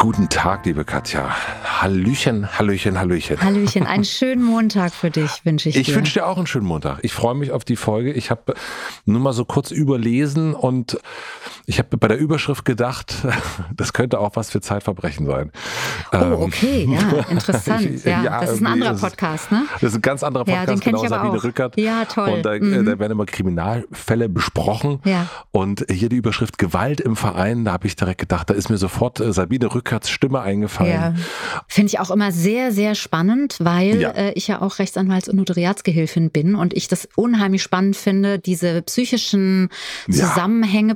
Guten Tag, liebe Katja. Hallöchen, Hallöchen, Hallöchen. Hallöchen, einen schönen Montag für dich wünsche ich dir. Ich wünsche dir auch einen schönen Montag. Ich freue mich auf die Folge. Ich habe nur mal so kurz überlesen und ich habe bei der Überschrift gedacht, das könnte auch was für Zeitverbrechen sein. Oh, ähm, okay, ja, interessant. Ja, ja das ist ein anderer Podcast, ne? Das ist ein ganz anderer Podcast, ja, den genau, ich Sabine auch. Rückert. Ja, toll. Und da, äh, mhm. da, werden immer Kriminalfälle besprochen. Ja. Und hier die Überschrift Gewalt im Verein, da habe ich direkt gedacht, da ist mir sofort äh, Sabine Rückerts Stimme eingefallen gefallen. Ja. Finde ich auch immer sehr, sehr spannend, weil ja. Äh, ich ja auch Rechtsanwalts- und Notariatsgehilfin bin und ich das unheimlich spannend finde, diese psychischen Zusammenhänge, ja.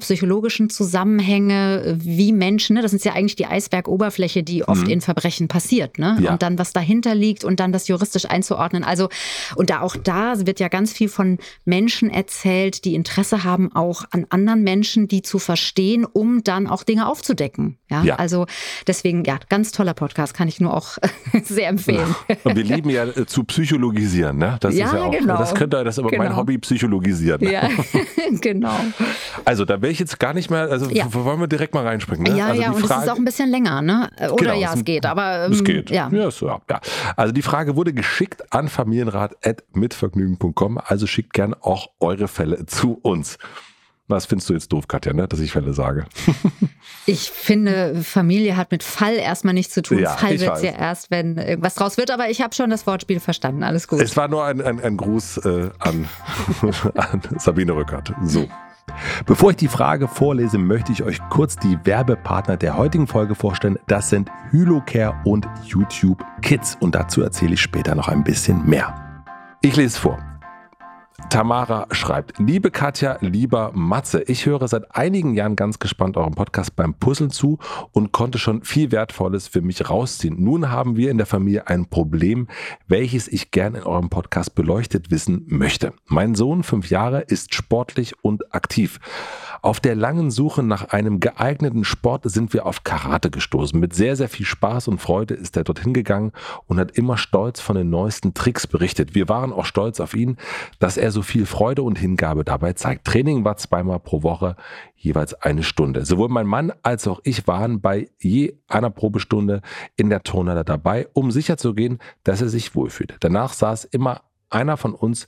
Psychologischen Zusammenhänge, wie Menschen, ne, das ist ja eigentlich die Eisbergoberfläche, die oft mhm. in Verbrechen passiert, ne? Und dann, was dahinter liegt und dann das juristisch einzuordnen. Also, und da auch da wird ja ganz viel von Menschen erzählt, die Interesse haben, auch an anderen Menschen, die zu verstehen, um dann auch Dinge aufzudecken. Ja, ja. also deswegen, ja, ganz toller Podcast, kann ich nur auch sehr empfehlen. Und wir lieben ja äh, zu psychologisieren, ne? Das ja, ist ja auch, genau. das könnte das ist aber genau. mein Hobby, psychologisieren. Ja, genau. Also da wäre ich jetzt gar nicht mehr, also ja. wollen wir direkt mal reinspringen, ne? Ja, also ja, und Frage, es ist auch ein bisschen länger, ne? Oder genau, ja, es geht, aber. Ähm, es geht. Ja. Ja, so, ja. Also die Frage wurde geschickt an familienrat.mitvergnügen.com, also schickt gern auch eure Fälle zu uns. Was findest du jetzt doof, Katja, ne? dass ich Fälle sage? ich finde, Familie hat mit Fall erstmal nichts zu tun. Ja, Fall wird es ja erst, wenn irgendwas draus wird, aber ich habe schon das Wortspiel verstanden. Alles gut. Es war nur ein, ein, ein Gruß äh, an, an Sabine Rückert. So. Bevor ich die Frage vorlese, möchte ich euch kurz die Werbepartner der heutigen Folge vorstellen. Das sind Hylocare und YouTube Kids und dazu erzähle ich später noch ein bisschen mehr. Ich lese vor. Tamara schreibt, liebe Katja, lieber Matze, ich höre seit einigen Jahren ganz gespannt eurem Podcast beim Puzzeln zu und konnte schon viel Wertvolles für mich rausziehen. Nun haben wir in der Familie ein Problem, welches ich gern in eurem Podcast beleuchtet wissen möchte. Mein Sohn, fünf Jahre, ist sportlich und aktiv. Auf der langen Suche nach einem geeigneten Sport sind wir auf Karate gestoßen. Mit sehr, sehr viel Spaß und Freude ist er dorthin gegangen und hat immer stolz von den neuesten Tricks berichtet. Wir waren auch stolz auf ihn, dass er so viel Freude und Hingabe dabei zeigt. Training war zweimal pro Woche, jeweils eine Stunde. Sowohl mein Mann als auch ich waren bei je einer Probestunde in der Turnhalle dabei, um sicherzugehen, dass er sich wohlfühlt. Danach saß immer einer von uns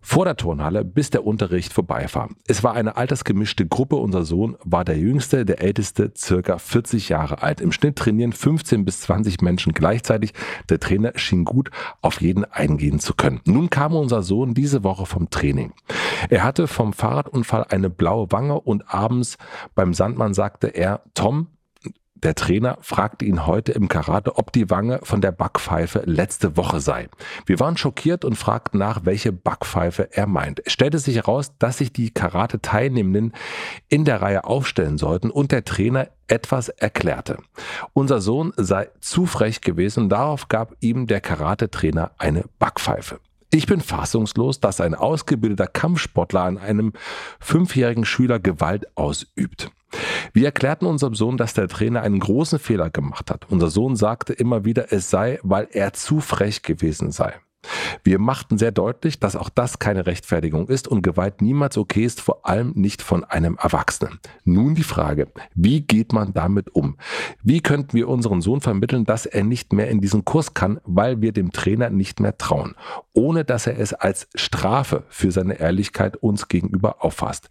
vor der Turnhalle, bis der Unterricht vorbei war. Es war eine altersgemischte Gruppe. Unser Sohn war der jüngste, der älteste, circa 40 Jahre alt. Im Schnitt trainieren 15 bis 20 Menschen gleichzeitig. Der Trainer schien gut auf jeden eingehen zu können. Nun kam unser Sohn diese Woche vom Training. Er hatte vom Fahrradunfall eine blaue Wange und abends beim Sandmann sagte er, Tom, der Trainer fragte ihn heute im Karate, ob die Wange von der Backpfeife letzte Woche sei. Wir waren schockiert und fragten nach, welche Backpfeife er meint. Es stellte sich heraus, dass sich die Karate-Teilnehmenden in der Reihe aufstellen sollten und der Trainer etwas erklärte. Unser Sohn sei zu frech gewesen und darauf gab ihm der Karate-Trainer eine Backpfeife. Ich bin fassungslos, dass ein ausgebildeter Kampfsportler an einem fünfjährigen Schüler Gewalt ausübt. Wir erklärten unserem Sohn, dass der Trainer einen großen Fehler gemacht hat. Unser Sohn sagte immer wieder, es sei, weil er zu frech gewesen sei. Wir machten sehr deutlich, dass auch das keine Rechtfertigung ist und Gewalt niemals okay ist, vor allem nicht von einem Erwachsenen. Nun die Frage, wie geht man damit um? Wie könnten wir unseren Sohn vermitteln, dass er nicht mehr in diesen Kurs kann, weil wir dem Trainer nicht mehr trauen, ohne dass er es als Strafe für seine Ehrlichkeit uns gegenüber auffasst?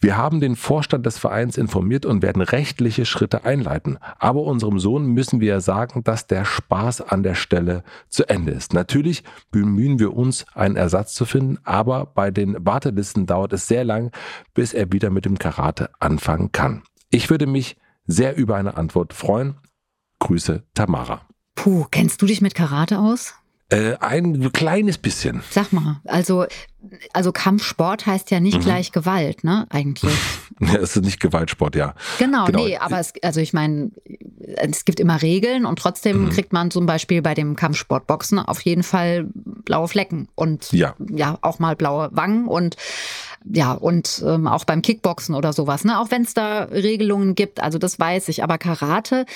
Wir haben den Vorstand des Vereins informiert und werden rechtliche Schritte einleiten. Aber unserem Sohn müssen wir sagen, dass der Spaß an der Stelle zu Ende ist. Natürlich bemühen wir uns, einen Ersatz zu finden, aber bei den Wartelisten dauert es sehr lang, bis er wieder mit dem Karate anfangen kann. Ich würde mich sehr über eine Antwort freuen. Grüße, Tamara. Puh, kennst du dich mit Karate aus? Äh, ein kleines bisschen. Sag mal, also, also Kampfsport heißt ja nicht mhm. gleich Gewalt, ne? Eigentlich. es ist nicht Gewaltsport, ja. Genau, genau. nee, aber es, also ich meine, es gibt immer Regeln und trotzdem mhm. kriegt man zum Beispiel bei dem Kampfsport Boxen auf jeden Fall blaue Flecken und ja, ja auch mal blaue Wangen und ja, und ähm, auch beim Kickboxen oder sowas, ne? Auch wenn es da Regelungen gibt, also das weiß ich. Aber Karate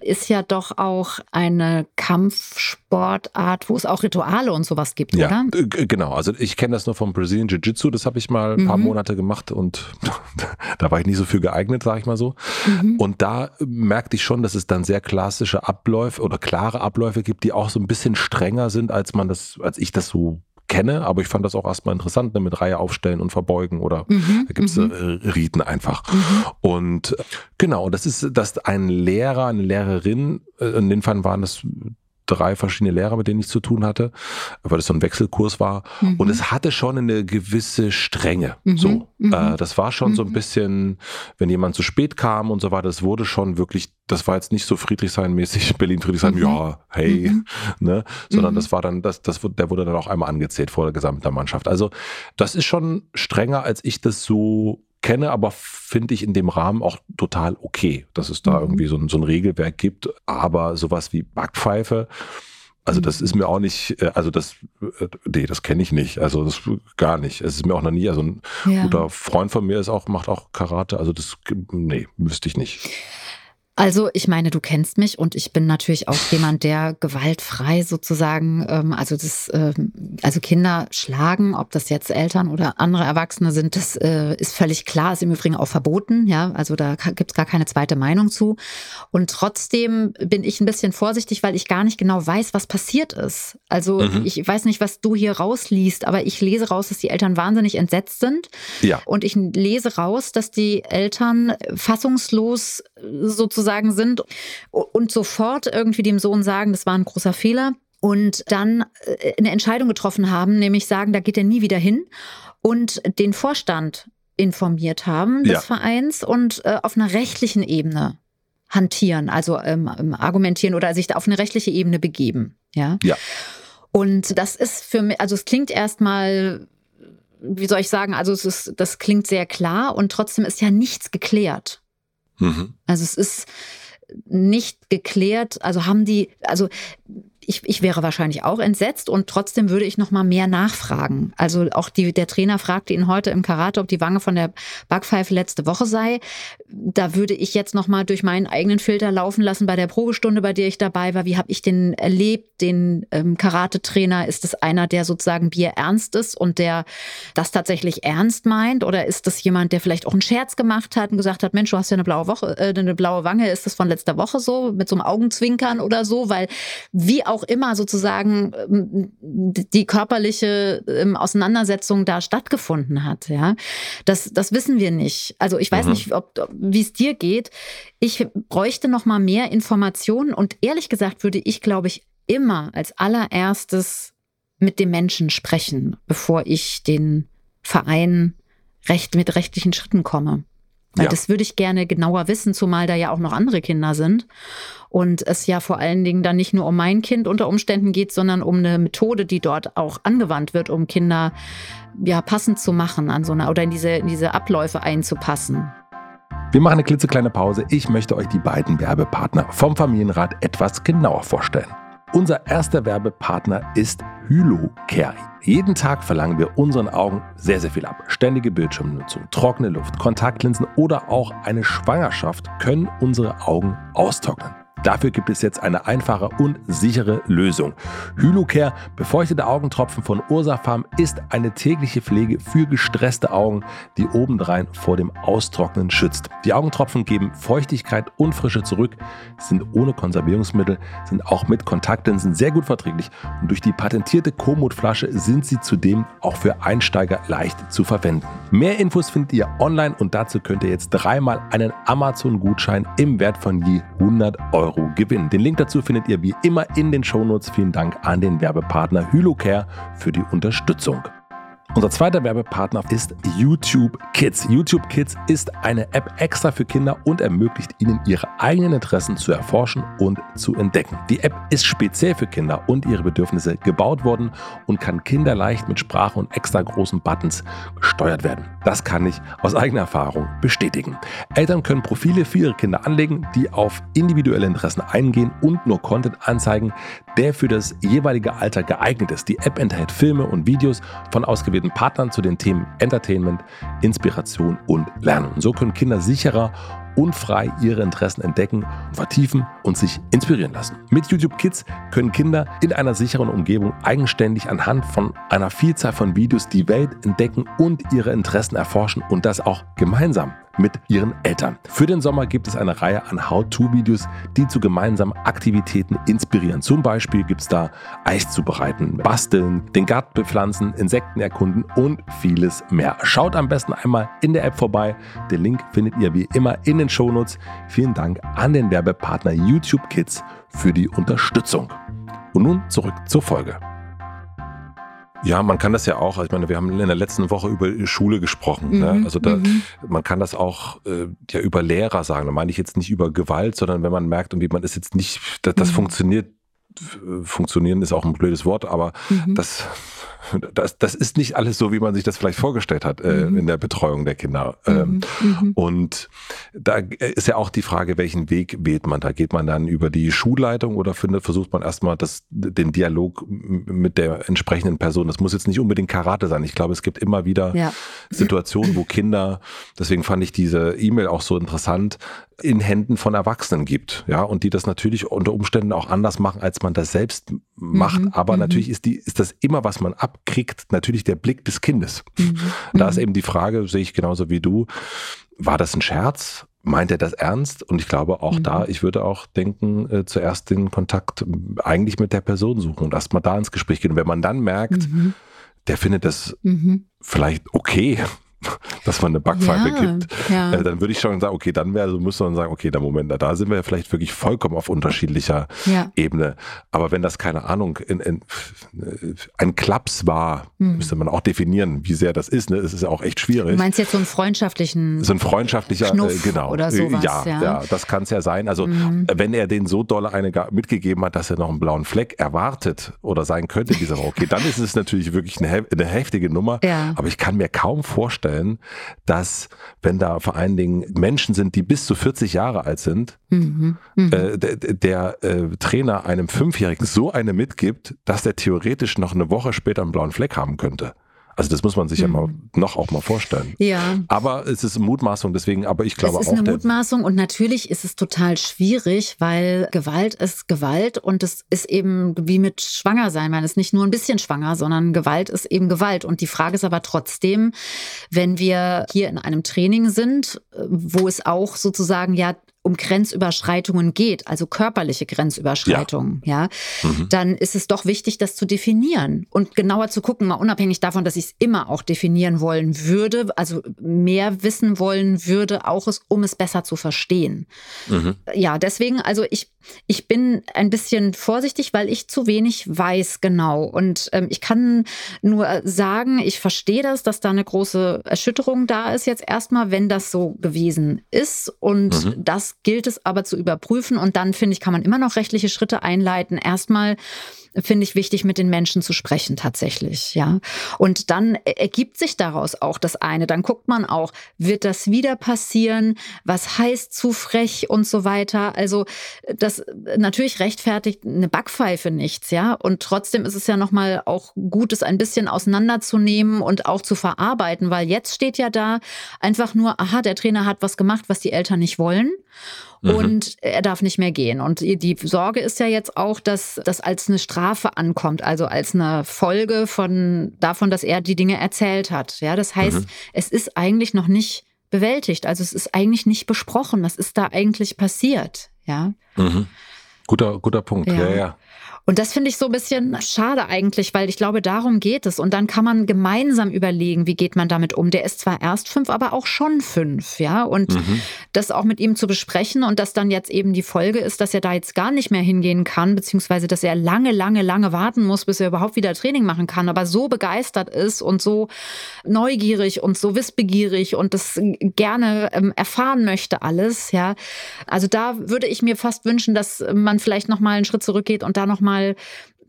ist ja doch auch eine Kampfsportart, wo es auch Rituale und sowas gibt, ja, oder? Genau, also ich kenne das nur vom Brazilian Jiu-Jitsu, das habe ich mal ein paar mhm. Monate gemacht und da war ich nicht so für geeignet, sage ich mal so. Mhm. Und da merkte ich schon, dass es dann sehr klassische Abläufe oder klare Abläufe gibt, die auch so ein bisschen strenger sind, als man das, als ich das so kenne, aber ich fand das auch erstmal interessant, ne, mit Reihe aufstellen und verbeugen oder mhm, da gibt es mhm. äh, Riten einfach. Mhm. Und äh, genau, das ist, dass ein Lehrer, eine Lehrerin, äh, in den Fall waren das drei verschiedene Lehrer, mit denen ich zu tun hatte, weil es so ein Wechselkurs war. Mhm. Und es hatte schon eine gewisse Strenge. Mhm. So, mhm. Äh, das war schon so ein mhm. bisschen, wenn jemand zu spät kam und so weiter, das wurde schon wirklich, das war jetzt nicht so Friedrichshain-mäßig, Berlin-Friedrichshain, mhm. ja, hey, ne, sondern das war dann, das, das, der wurde dann auch einmal angezählt vor der gesamten Mannschaft. Also, das ist schon strenger, als ich das so kenne, aber finde ich in dem Rahmen auch total okay, dass es da mhm. irgendwie so ein, so ein Regelwerk gibt. Aber sowas wie Backpfeife, also das ist mir auch nicht, äh, also das, äh, nee, das kenne ich nicht. Also das gar nicht. Es ist mir auch noch nie, also ein ja. guter Freund von mir ist auch, macht auch Karate. Also das, nee, wüsste ich nicht. Also ich meine, du kennst mich und ich bin natürlich auch jemand, der gewaltfrei sozusagen, ähm, also das, ähm, also Kinder schlagen, ob das jetzt Eltern oder andere Erwachsene sind, das äh, ist völlig klar, ist im Übrigen auch verboten, ja, also da gibt's gar keine zweite Meinung zu. Und trotzdem bin ich ein bisschen vorsichtig, weil ich gar nicht genau weiß, was passiert ist. Also mhm. ich weiß nicht, was du hier rausliest, aber ich lese raus, dass die Eltern wahnsinnig entsetzt sind. Ja. Und ich lese raus, dass die Eltern fassungslos sozusagen sind und sofort irgendwie dem Sohn sagen, das war ein großer Fehler und dann äh, eine Entscheidung getroffen haben, nämlich sagen, da geht er nie wieder hin und den Vorstand informiert haben des ja. Vereins und äh, auf einer rechtlichen Ebene hantieren, also ähm, ähm argumentieren oder sich auf eine rechtliche Ebene begeben. Ja. ja. Und das ist für mich, also es klingt erstmal, wie soll ich sagen, also es ist, das klingt sehr klar und trotzdem ist ja nichts geklärt. Mhm. Also es ist nicht geklärt, also haben die, also ich, ich wäre wahrscheinlich auch entsetzt und trotzdem würde ich noch mal mehr nachfragen. Also auch die, der Trainer fragte ihn heute im Karate, ob die Wange von der Backpfeife letzte Woche sei. Da würde ich jetzt noch mal durch meinen eigenen Filter laufen lassen bei der Probestunde, bei der ich dabei war. Wie habe ich den erlebt, den ähm, Karate-Trainer? Ist es einer, der sozusagen Bier ernst ist und der das tatsächlich ernst meint? Oder ist das jemand, der vielleicht auch einen Scherz gemacht hat und gesagt hat, Mensch, du hast ja eine blaue Woche, äh, eine blaue Wange, ist das von letzter Woche so, mit so einem Augenzwinkern oder so? Weil wie auch immer sozusagen ähm, die körperliche ähm, Auseinandersetzung da stattgefunden hat. Ja, das, das wissen wir nicht. Also ich weiß mhm. nicht, ob, wie es dir geht. Ich bräuchte noch mal mehr Informationen und ehrlich gesagt würde ich, glaube ich, immer als allererstes mit dem Menschen sprechen, bevor ich den Verein recht mit rechtlichen Schritten komme. Weil ja. das würde ich gerne genauer wissen, zumal da ja auch noch andere Kinder sind. Und es ja vor allen Dingen dann nicht nur um mein Kind unter Umständen geht, sondern um eine Methode, die dort auch angewandt wird, um Kinder ja passend zu machen an so einer oder in diese, in diese Abläufe einzupassen. Wir machen eine klitzekleine Pause. Ich möchte euch die beiden Werbepartner vom Familienrat etwas genauer vorstellen. Unser erster Werbepartner ist Hylocare. Jeden Tag verlangen wir unseren Augen sehr, sehr viel ab. Ständige Bildschirmnutzung, trockene Luft, Kontaktlinsen oder auch eine Schwangerschaft können unsere Augen austrocknen. Dafür gibt es jetzt eine einfache und sichere Lösung. Hylocare befeuchtete Augentropfen von Ursafarm ist eine tägliche Pflege für gestresste Augen, die obendrein vor dem Austrocknen schützt. Die Augentropfen geben Feuchtigkeit und Frische zurück, sind ohne Konservierungsmittel, sind auch mit Kontaktlinsen sehr gut verträglich und durch die patentierte Komoot-Flasche sind sie zudem auch für Einsteiger leicht zu verwenden. Mehr Infos findet ihr online und dazu könnt ihr jetzt dreimal einen Amazon-Gutschein im Wert von je 100 Euro gewinnen. Den Link dazu findet ihr wie immer in den Shownotes. Vielen Dank an den Werbepartner Hylocare für die Unterstützung. Unser zweiter Werbepartner ist YouTube Kids. YouTube Kids ist eine App extra für Kinder und ermöglicht ihnen ihre eigenen Interessen zu erforschen und zu entdecken. Die App ist speziell für Kinder und ihre Bedürfnisse gebaut worden und kann kinderleicht mit Sprache und extra großen Buttons gesteuert werden. Das kann ich aus eigener Erfahrung bestätigen. Eltern können Profile für ihre Kinder anlegen, die auf individuelle Interessen eingehen und nur Content anzeigen, der für das jeweilige Alter geeignet ist. Die App enthält Filme und Videos von ausgewählten ausgewählten Partnern zu den Themen Entertainment, Inspiration und Lernen. Und so können Kinder sicherer und frei ihre Interessen entdecken, vertiefen und sich inspirieren lassen. Mit YouTube Kids können Kinder in einer sicheren Umgebung eigenständig anhand von einer Vielzahl von Videos die Welt entdecken und ihre Interessen erforschen und das auch gemeinsam mit ihren Eltern. Für den Sommer gibt es eine Reihe an How-To-Videos, die zu gemeinsamen Aktivitäten inspirieren. Zum Beispiel gibt es da Eis zubereiten, basteln, den Garten bepflanzen, Insekten erkunden und vieles mehr. Schaut am besten einmal in der App vorbei. Den Link findet ihr wie immer in den Shownotes. Vielen Dank an den Werbepartner YouTube Kids für die Unterstützung. Und nun zurück zur Folge. Ja, man kann das ja auch, ich meine, wir haben in der letzten Woche über Schule gesprochen. Ne? Mhm, ne? Also da, mhm. man kann das auch äh, ja über Lehrer sagen. Da meine ich jetzt nicht über Gewalt, sondern wenn man merkt, irgendwie man ist jetzt nicht, das, das mhm. funktioniert, funktionieren ist auch ein blödes Wort, aber mhm. das das, das ist nicht alles so, wie man sich das vielleicht vorgestellt hat äh, mhm. in der Betreuung der Kinder. Ähm, mhm. mhm. Und da ist ja auch die Frage, welchen Weg wählt man da? Geht man dann über die Schulleitung oder findet, versucht man erstmal das, den Dialog mit der entsprechenden Person? Das muss jetzt nicht unbedingt Karate sein. Ich glaube, es gibt immer wieder ja. Situationen, wo Kinder, deswegen fand ich diese E-Mail auch so interessant, in Händen von Erwachsenen gibt, ja, und die das natürlich unter Umständen auch anders machen, als man das selbst macht. Mhm, Aber mhm. natürlich ist die, ist das immer, was man abkriegt, natürlich der Blick des Kindes. Mhm, da ist mhm. eben die Frage, sehe ich genauso wie du, war das ein Scherz? Meint er das ernst? Und ich glaube auch mhm. da, ich würde auch denken, äh, zuerst den Kontakt eigentlich mit der Person suchen und erstmal da ins Gespräch gehen. Und wenn man dann merkt, mhm. der findet das vielleicht okay, dass man eine Backpfeife ja, gibt, ja. Äh, dann würde ich schon sagen, okay, dann wäre, so müsste man sagen, okay, der Moment, da sind wir ja vielleicht wirklich vollkommen auf unterschiedlicher ja. Ebene. Aber wenn das, keine Ahnung, in, in, ein Klaps war, hm. müsste man auch definieren, wie sehr das ist. Ne? Es ist ja auch echt schwierig. Du meinst jetzt so einen freundschaftlichen So ein freundschaftlicher, äh, Schnuff genau. Oder sowas, ja, ja, ja. das kann es ja sein. Also mhm. wenn er den so doll eine mitgegeben hat, dass er noch einen blauen Fleck erwartet oder sein könnte, dieser okay, dann ist es natürlich wirklich eine, eine heftige Nummer. Ja. Aber ich kann mir kaum vorstellen, vorstellen, dass wenn da vor allen Dingen Menschen sind, die bis zu 40 Jahre alt sind, mhm, mhm. äh, der, der äh, Trainer einem Fünfjährigen so eine mitgibt, dass der theoretisch noch eine Woche später einen blauen Fleck haben könnte. Also das muss man sich mhm. ja mal noch auch mal vorstellen. Ja. Aber es ist Mutmaßung, deswegen, aber ich glaube auch. Es ist auch eine Mutmaßung und natürlich ist es total schwierig, weil Gewalt ist Gewalt und es ist eben wie mit Schwangersein. Man ist nicht nur ein bisschen schwanger, sondern Gewalt ist eben Gewalt. Und die Frage ist aber trotzdem, wenn wir hier in einem Training sind, wo es auch sozusagen ja um Grenzüberschreitungen geht, also körperliche Grenzüberschreitungen, ja, ja mhm. dann ist es doch wichtig, das zu definieren und genauer zu gucken, mal unabhängig davon, dass ich es immer auch definieren wollen würde, also mehr wissen wollen würde, auch es, um es besser zu verstehen. Mhm. Ja, deswegen, also ich, ich bin ein bisschen vorsichtig, weil ich zu wenig weiß genau. Und ähm, ich kann nur sagen, ich verstehe das, dass da eine große Erschütterung da ist jetzt erstmal, wenn das so gewesen ist. Und mhm. das gilt es aber zu überprüfen und dann, finde ich, kann man immer noch rechtliche Schritte einleiten. Erstmal finde ich wichtig, mit den Menschen zu sprechen tatsächlich, ja. Und dann ergibt sich daraus auch das eine. Dann guckt man auch, wird das wieder passieren? Was heißt zu frech und so weiter? Also das natürlich rechtfertigt eine Backpfeife nichts, ja. Und trotzdem ist es ja nochmal auch gut, es ein bisschen auseinanderzunehmen und auch zu verarbeiten, weil jetzt steht ja da einfach nur, aha, der Trainer hat was gemacht, was die Eltern nicht wollen. Mhm. Und er darf nicht mehr gehen. Und die Sorge ist ja jetzt auch, dass das als eine Strafe ankommt, also als eine Folge von davon, dass er die Dinge erzählt hat. Ja, das heißt, mhm. es ist eigentlich noch nicht bewältigt. Also es ist eigentlich nicht besprochen. Was ist da eigentlich passiert? Ja. Mhm. Guter, guter Punkt. ja. ja. ja. Und das finde ich so ein bisschen schade eigentlich, weil ich glaube, darum geht es. Und dann kann man gemeinsam überlegen, wie geht man damit um. Der ist zwar erst fünf, aber auch schon fünf, ja. Und mhm. das auch mit ihm zu besprechen und dass dann jetzt eben die Folge ist, dass er da jetzt gar nicht mehr hingehen kann, beziehungsweise dass er lange, lange, lange warten muss, bis er überhaupt wieder Training machen kann, aber so begeistert ist und so neugierig und so wissbegierig und das gerne ähm, erfahren möchte alles, ja. Also da würde ich mir fast wünschen, dass man vielleicht noch mal einen Schritt zurückgeht und da noch mal mal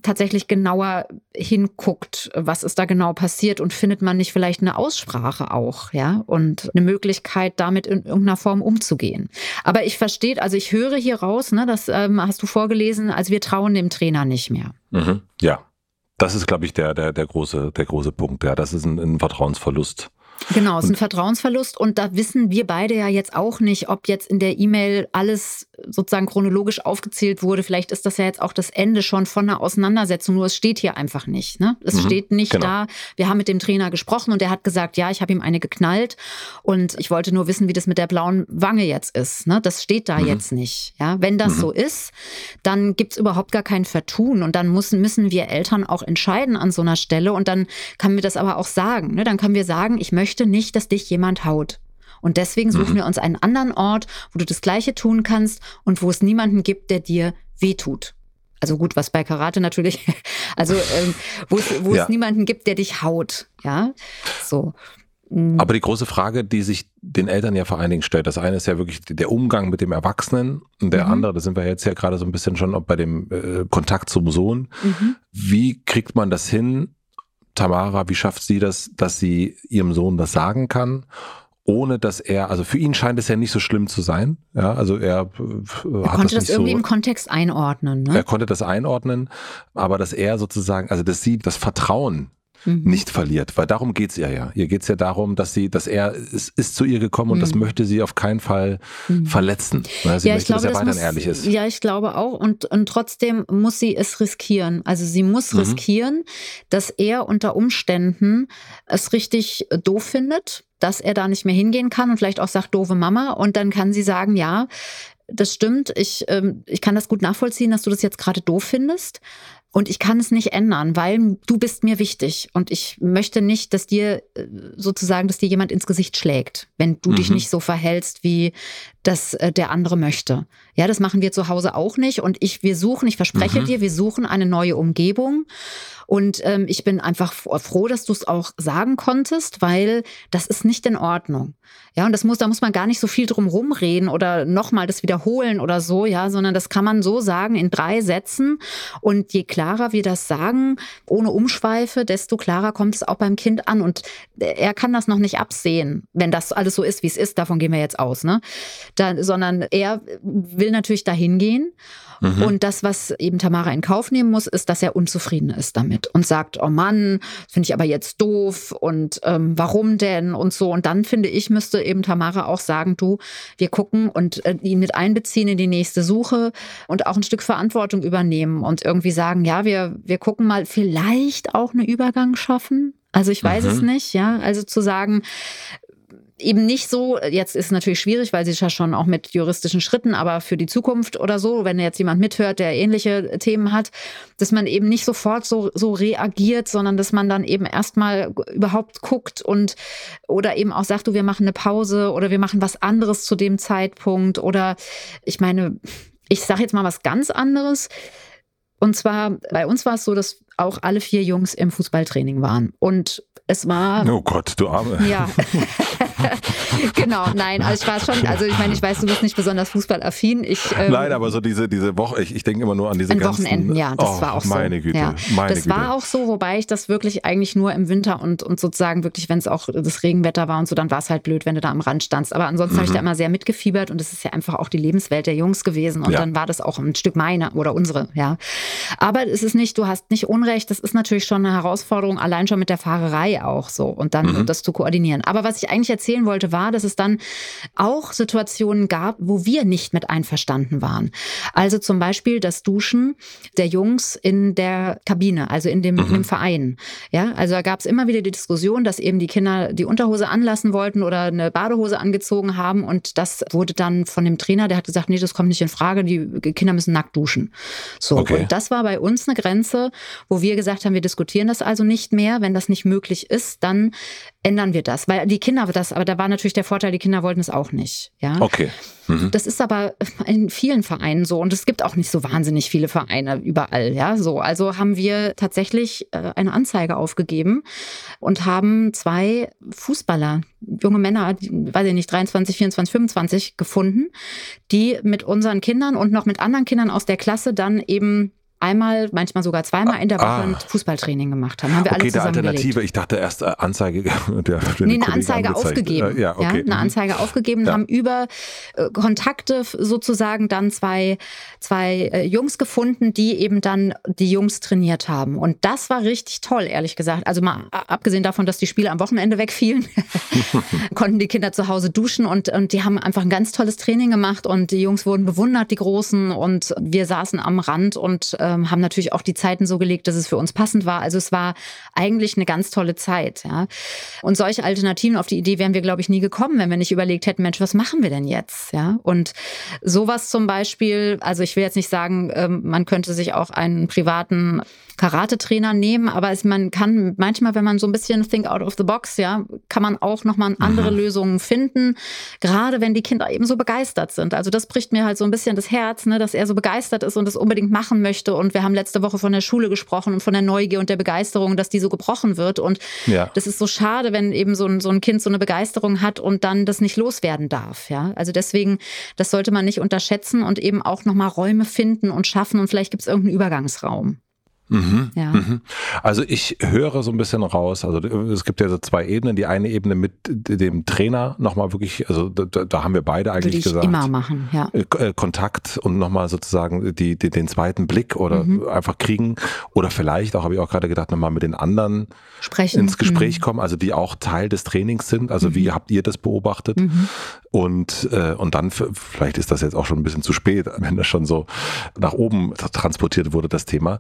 tatsächlich genauer hinguckt, was ist da genau passiert und findet man nicht vielleicht eine Aussprache auch, ja, und eine Möglichkeit, damit in irgendeiner Form umzugehen. Aber ich verstehe, also ich höre hier raus, ne, das ähm, hast du vorgelesen, also wir trauen dem Trainer nicht mehr. Mhm, ja, das ist, glaube ich, der, der, der, große, der große Punkt. Ja, das ist ein, ein Vertrauensverlust. Genau, es ist ein Vertrauensverlust und da wissen wir beide ja jetzt auch nicht, ob jetzt in der E-Mail alles sozusagen chronologisch aufgezählt wurde. Vielleicht ist das ja jetzt auch das Ende schon von einer Auseinandersetzung, nur es steht hier einfach nicht. Ne? Es mhm, steht nicht genau. da, wir haben mit dem Trainer gesprochen und der hat gesagt, ja, ich habe ihm eine geknallt und ich wollte nur wissen, wie das mit der blauen Wange jetzt ist. Ne? Das steht da mhm. jetzt nicht. Ja? Wenn das mhm. so ist, dann gibt es überhaupt gar kein Vertun und dann müssen, müssen wir Eltern auch entscheiden an so einer Stelle und dann kann mir das aber auch sagen. Ne? Dann können wir sagen, ich möchte nicht, dass dich jemand haut. Und deswegen suchen mhm. wir uns einen anderen Ort, wo du das Gleiche tun kannst und wo es niemanden gibt, der dir wehtut. Also gut, was bei Karate natürlich, also ähm, wo, es, wo ja. es niemanden gibt, der dich haut. Ja, so. Mhm. Aber die große Frage, die sich den Eltern ja vor allen Dingen stellt, das eine ist ja wirklich der Umgang mit dem Erwachsenen und der mhm. andere, da sind wir jetzt ja gerade so ein bisschen schon bei dem äh, Kontakt zum Sohn. Mhm. Wie kriegt man das hin, Tamara, wie schafft sie das, dass sie ihrem Sohn das sagen kann? Ohne dass er, also für ihn scheint es ja nicht so schlimm zu sein. Ja, also er, äh, er konnte das, das irgendwie so, im Kontext einordnen. Ne? Er konnte das einordnen, aber dass er sozusagen, also dass sie das Vertrauen mhm. nicht verliert, weil darum geht's ihr ja. Ihr geht's ja darum, dass sie, dass er ist, ist zu ihr gekommen und das mhm. möchte sie auf keinen Fall mhm. verletzen. Weil sie ja, möchte, glaube, dass er weiterhin muss, ehrlich ist. Ja, ich glaube auch und, und trotzdem muss sie es riskieren. Also sie muss mhm. riskieren, dass er unter Umständen es richtig doof findet, dass er da nicht mehr hingehen kann und vielleicht auch sagt, doofe Mama. Und dann kann sie sagen, ja, das stimmt, ich, ähm, ich kann das gut nachvollziehen, dass du das jetzt gerade doof findest. Und ich kann es nicht ändern, weil du bist mir wichtig. Und ich möchte nicht, dass dir äh, sozusagen, dass dir jemand ins Gesicht schlägt, wenn du mhm. dich nicht so verhältst, wie das äh, der andere möchte. Ja, das machen wir zu Hause auch nicht. Und ich, wir suchen, ich verspreche mhm. dir, wir suchen eine neue Umgebung. Und ähm, ich bin einfach froh, dass du es auch sagen konntest, weil das ist nicht in Ordnung. Ja, und das muss, da muss man gar nicht so viel drum rumreden oder nochmal das wiederholen oder so, ja, sondern das kann man so sagen in drei Sätzen. Und je klarer wir das sagen, ohne Umschweife, desto klarer kommt es auch beim Kind an. Und er kann das noch nicht absehen, wenn das alles so ist, wie es ist. Davon gehen wir jetzt aus, ne? Da, sondern er will natürlich dahin gehen. Mhm. Und das, was eben Tamara in Kauf nehmen muss, ist, dass er unzufrieden ist damit und sagt, oh Mann, finde ich aber jetzt doof und ähm, warum denn und so. Und dann finde ich, müsste eben Tamara auch sagen, du, wir gucken und äh, ihn mit einbeziehen in die nächste Suche und auch ein Stück Verantwortung übernehmen und irgendwie sagen, ja, wir, wir gucken mal, vielleicht auch eine Übergang schaffen. Also ich weiß mhm. es nicht, ja. Also zu sagen, eben nicht so, jetzt ist es natürlich schwierig, weil sie ja schon auch mit juristischen Schritten, aber für die Zukunft oder so, wenn jetzt jemand mithört, der ähnliche Themen hat, dass man eben nicht sofort so, so reagiert, sondern dass man dann eben erstmal überhaupt guckt und oder eben auch sagt, du, wir machen eine Pause oder wir machen was anderes zu dem Zeitpunkt oder ich meine, ich sage jetzt mal was ganz anderes. Und zwar, bei uns war es so, dass auch alle vier Jungs im Fußballtraining waren. Und es war. Oh Gott, du Arme. Ja. genau, nein, also ich war schon, also ich meine, ich weiß, du bist nicht besonders fußballaffin. Ich, ähm, nein, aber so diese, diese Woche, ich, ich denke immer nur an diese an ganzen, Wochenenden, ja, das oh, war auch meine so. Güte, ja. meine das Güte. war auch so, wobei ich das wirklich eigentlich nur im Winter und, und sozusagen wirklich, wenn es auch das Regenwetter war und so, dann war es halt blöd, wenn du da am Rand standst. Aber ansonsten mhm. habe ich da immer sehr mitgefiebert und es ist ja einfach auch die Lebenswelt der Jungs gewesen und ja. dann war das auch ein Stück meine oder unsere, ja. Aber es ist nicht, du hast nicht Unrecht, das ist natürlich schon eine Herausforderung, allein schon mit der Fahrerei auch so und dann mhm. das zu koordinieren. Aber was ich eigentlich erzählen wollte, war, dass es dann auch Situationen gab, wo wir nicht mit einverstanden waren. Also zum Beispiel das Duschen der Jungs in der Kabine, also in dem, mhm. in dem Verein. Ja, also da gab es immer wieder die Diskussion, dass eben die Kinder die Unterhose anlassen wollten oder eine Badehose angezogen haben und das wurde dann von dem Trainer, der hat gesagt, nee, das kommt nicht in Frage, die Kinder müssen nackt duschen. So, okay. und das war bei uns eine Grenze, wo wir gesagt haben, wir diskutieren das also nicht mehr. Wenn das nicht möglich ist, dann ändern wir das. Weil die Kinder das, aber da war natürlich der Vorteil, die Kinder wollten es auch nicht. Ja? Okay. Mhm. Das ist aber in vielen Vereinen so und es gibt auch nicht so wahnsinnig viele Vereine überall, ja, so. Also haben wir tatsächlich äh, eine Anzeige aufgegeben und haben zwei Fußballer, junge Männer, weiß ich nicht, 23, 24, 25 gefunden, die mit unseren Kindern und noch mit anderen Kindern aus der Klasse dann eben einmal, manchmal sogar zweimal in der Woche ah. ein Fußballtraining gemacht haben. Haben wir okay, alle zusammen der Alternative, ich dachte erst äh, Anzeige. Der, der nee, eine Anzeige angezeigt. aufgegeben. Äh, ja, okay. ja, eine mhm. Anzeige aufgegeben, ja. haben über äh, Kontakte sozusagen dann zwei, zwei äh, Jungs gefunden, die eben dann die Jungs trainiert haben. Und das war richtig toll, ehrlich gesagt. Also mal abgesehen davon, dass die Spiele am Wochenende wegfielen, konnten die Kinder zu Hause duschen und, und die haben einfach ein ganz tolles Training gemacht und die Jungs wurden bewundert, die Großen. Und wir saßen am Rand und äh, ähm, haben natürlich auch die Zeiten so gelegt, dass es für uns passend war. Also es war eigentlich eine ganz tolle Zeit. Ja. Und solche Alternativen auf die Idee wären wir, glaube ich, nie gekommen, wenn wir nicht überlegt hätten, Mensch, was machen wir denn jetzt? Ja. Und sowas zum Beispiel, also ich will jetzt nicht sagen, ähm, man könnte sich auch einen privaten Karate-Trainer nehmen, aber es, man kann manchmal, wenn man so ein bisschen think out of the box, ja, kann man auch nochmal andere mhm. Lösungen finden, gerade wenn die Kinder eben so begeistert sind. Also das bricht mir halt so ein bisschen das Herz, ne, dass er so begeistert ist und es unbedingt machen möchte und wir haben letzte Woche von der Schule gesprochen und von der Neugier und der Begeisterung, dass die so gebrochen wird. Und ja. das ist so schade, wenn eben so ein, so ein Kind so eine Begeisterung hat und dann das nicht loswerden darf. Ja? Also deswegen, das sollte man nicht unterschätzen und eben auch nochmal Räume finden und schaffen und vielleicht gibt es irgendeinen Übergangsraum. Mhm, ja. Mhm. Also ich höre so ein bisschen raus, also es gibt ja so zwei Ebenen. Die eine Ebene mit dem Trainer nochmal wirklich, also da, da, haben wir beide eigentlich Würde ich gesagt. immer machen, ja. Äh, äh, Kontakt und nochmal sozusagen die, die, den zweiten Blick oder mhm. einfach kriegen. Oder vielleicht auch, habe ich auch gerade gedacht, nochmal mit den anderen Sprechen. ins Gespräch mhm. kommen, also die auch Teil des Trainings sind. Also wie mhm. habt ihr das beobachtet? Mhm. Und, äh, und dann, vielleicht ist das jetzt auch schon ein bisschen zu spät, wenn das schon so nach oben transportiert wurde, das Thema.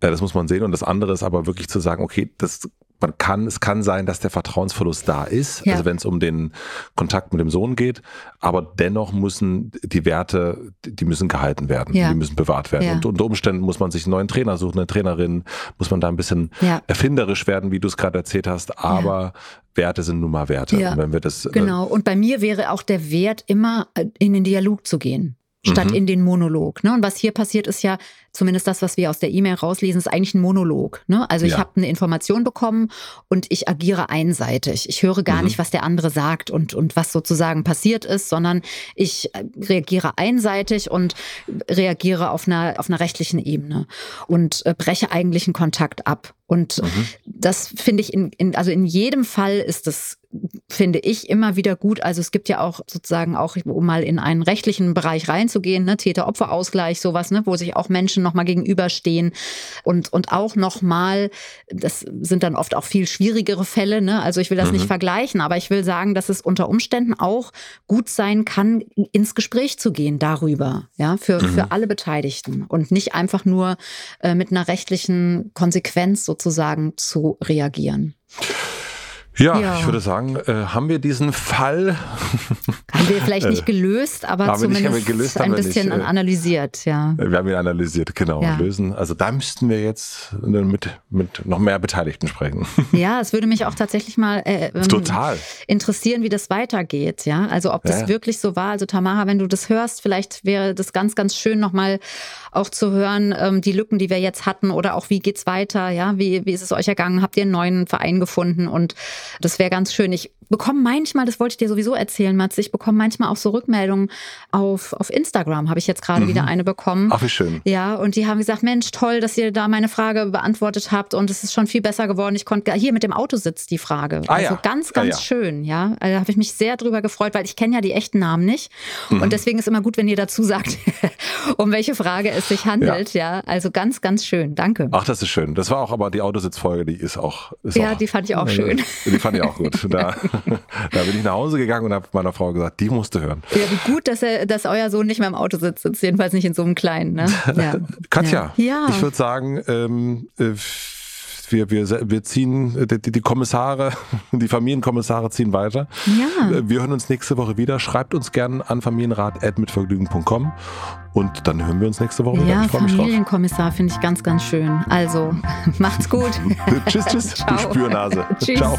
Äh, das muss man sehen. Und das andere ist aber wirklich zu sagen, okay, das man kann, es kann sein, dass der Vertrauensverlust da ist, ja. also wenn es um den Kontakt mit dem Sohn geht, aber dennoch müssen die Werte, die müssen gehalten werden, ja. die müssen bewahrt werden. Ja. Und unter Umständen muss man sich einen neuen Trainer suchen, eine Trainerin, muss man da ein bisschen erfinderisch werden, wie du es gerade erzählt hast, aber Werte sind nun mal Werte. Und wenn wir das, äh, genau, und bei mir wäre auch der Wert immer äh, in den Dialog zu gehen statt mhm. in den Monolog. Ne? Und was hier passiert, ist ja, zumindest das, was wir aus der E-Mail rauslesen, ist eigentlich ein Monolog. Ne? Also ich ja. habe eine Information bekommen und ich agiere einseitig. Ich höre gar mhm. nicht, was der andere sagt und, und was sozusagen passiert ist, sondern ich äh, reagiere einseitig und reagiere auf einer, auf einer rechtlichen Ebene und äh, breche eigentlich einen Kontakt ab. Und mhm. das finde ich, in, in, also in jedem Fall ist das finde ich immer wieder gut. Also es gibt ja auch sozusagen auch, um mal in einen rechtlichen Bereich reinzugehen, ne, Täter-Opfer-Ausgleich, sowas, ne, wo sich auch Menschen Menschen nochmal gegenüberstehen und, und auch nochmal, das sind dann oft auch viel schwierigere Fälle, ne? also ich will das mhm. nicht vergleichen, aber ich will sagen, dass es unter Umständen auch gut sein kann, ins Gespräch zu gehen darüber, ja, für, mhm. für alle Beteiligten und nicht einfach nur äh, mit einer rechtlichen Konsequenz sozusagen zu reagieren. Ja, ja, ich würde sagen, äh, haben wir diesen Fall. Haben wir vielleicht nicht äh, gelöst, aber zumindest nicht, gelöst, ein bisschen nicht, äh, analysiert, ja. Wir haben ihn analysiert, genau. Ja. Lösen. Also da müssten wir jetzt mit, mit noch mehr Beteiligten sprechen. Ja, es würde mich auch tatsächlich mal äh, ähm, Total. interessieren, wie das weitergeht, ja. Also ob das ja. wirklich so war. Also Tamara, wenn du das hörst, vielleicht wäre das ganz, ganz schön nochmal auch zu hören, ähm, die Lücken, die wir jetzt hatten oder auch wie geht's weiter, ja. Wie, wie ist es euch ergangen? Habt ihr einen neuen Verein gefunden und Das wäre ganz schön. Ich bekomme manchmal, das wollte ich dir sowieso erzählen, Mats, ich bekomme manchmal auch so Rückmeldungen auf, auf Instagram, habe ich jetzt gerade mhm. wieder eine bekommen. Ach, wie schön. Ja, und die haben gesagt, Mensch, toll, dass ihr da meine Frage beantwortet habt und es ist schon viel besser geworden. Ich konnte hier mit dem Autositz die Frage. Ah, also ja. ganz, ganz ja, ja. schön, ja. Also, da habe ich mich sehr drüber gefreut, weil ich kenne ja die echten Namen nicht. Mhm. Und deswegen ist immer gut, wenn ihr dazu sagt, um welche Frage es sich handelt. Ja. Also ganz, ganz schön. Danke. Ach, das ist schön. Das war auch aber die Autositzfolge, die ist auch. Ist ja, auch, die fand ich auch schön. Die fand ich auch gut. Da, da bin ich nach Hause gegangen und habe meiner Frau gesagt, die musste hören. Ja, wie gut, dass, er, dass euer Sohn nicht mehr im Auto sitzt, jedenfalls nicht in so einem kleinen. Ne? Ja. Katja, ja. ich würde sagen, ähm, äh, wir, wir, wir ziehen, die, die Kommissare, die Familienkommissare ziehen weiter. Ja. Wir hören uns nächste Woche wieder. Schreibt uns gerne an familienrat.mitvergnügen.com und dann hören wir uns nächste Woche wieder. Ja, Familienkommissar finde ich ganz, ganz schön. Also, macht's gut. tschüss, tschüss, du Spürnase. tschüss. Ciao.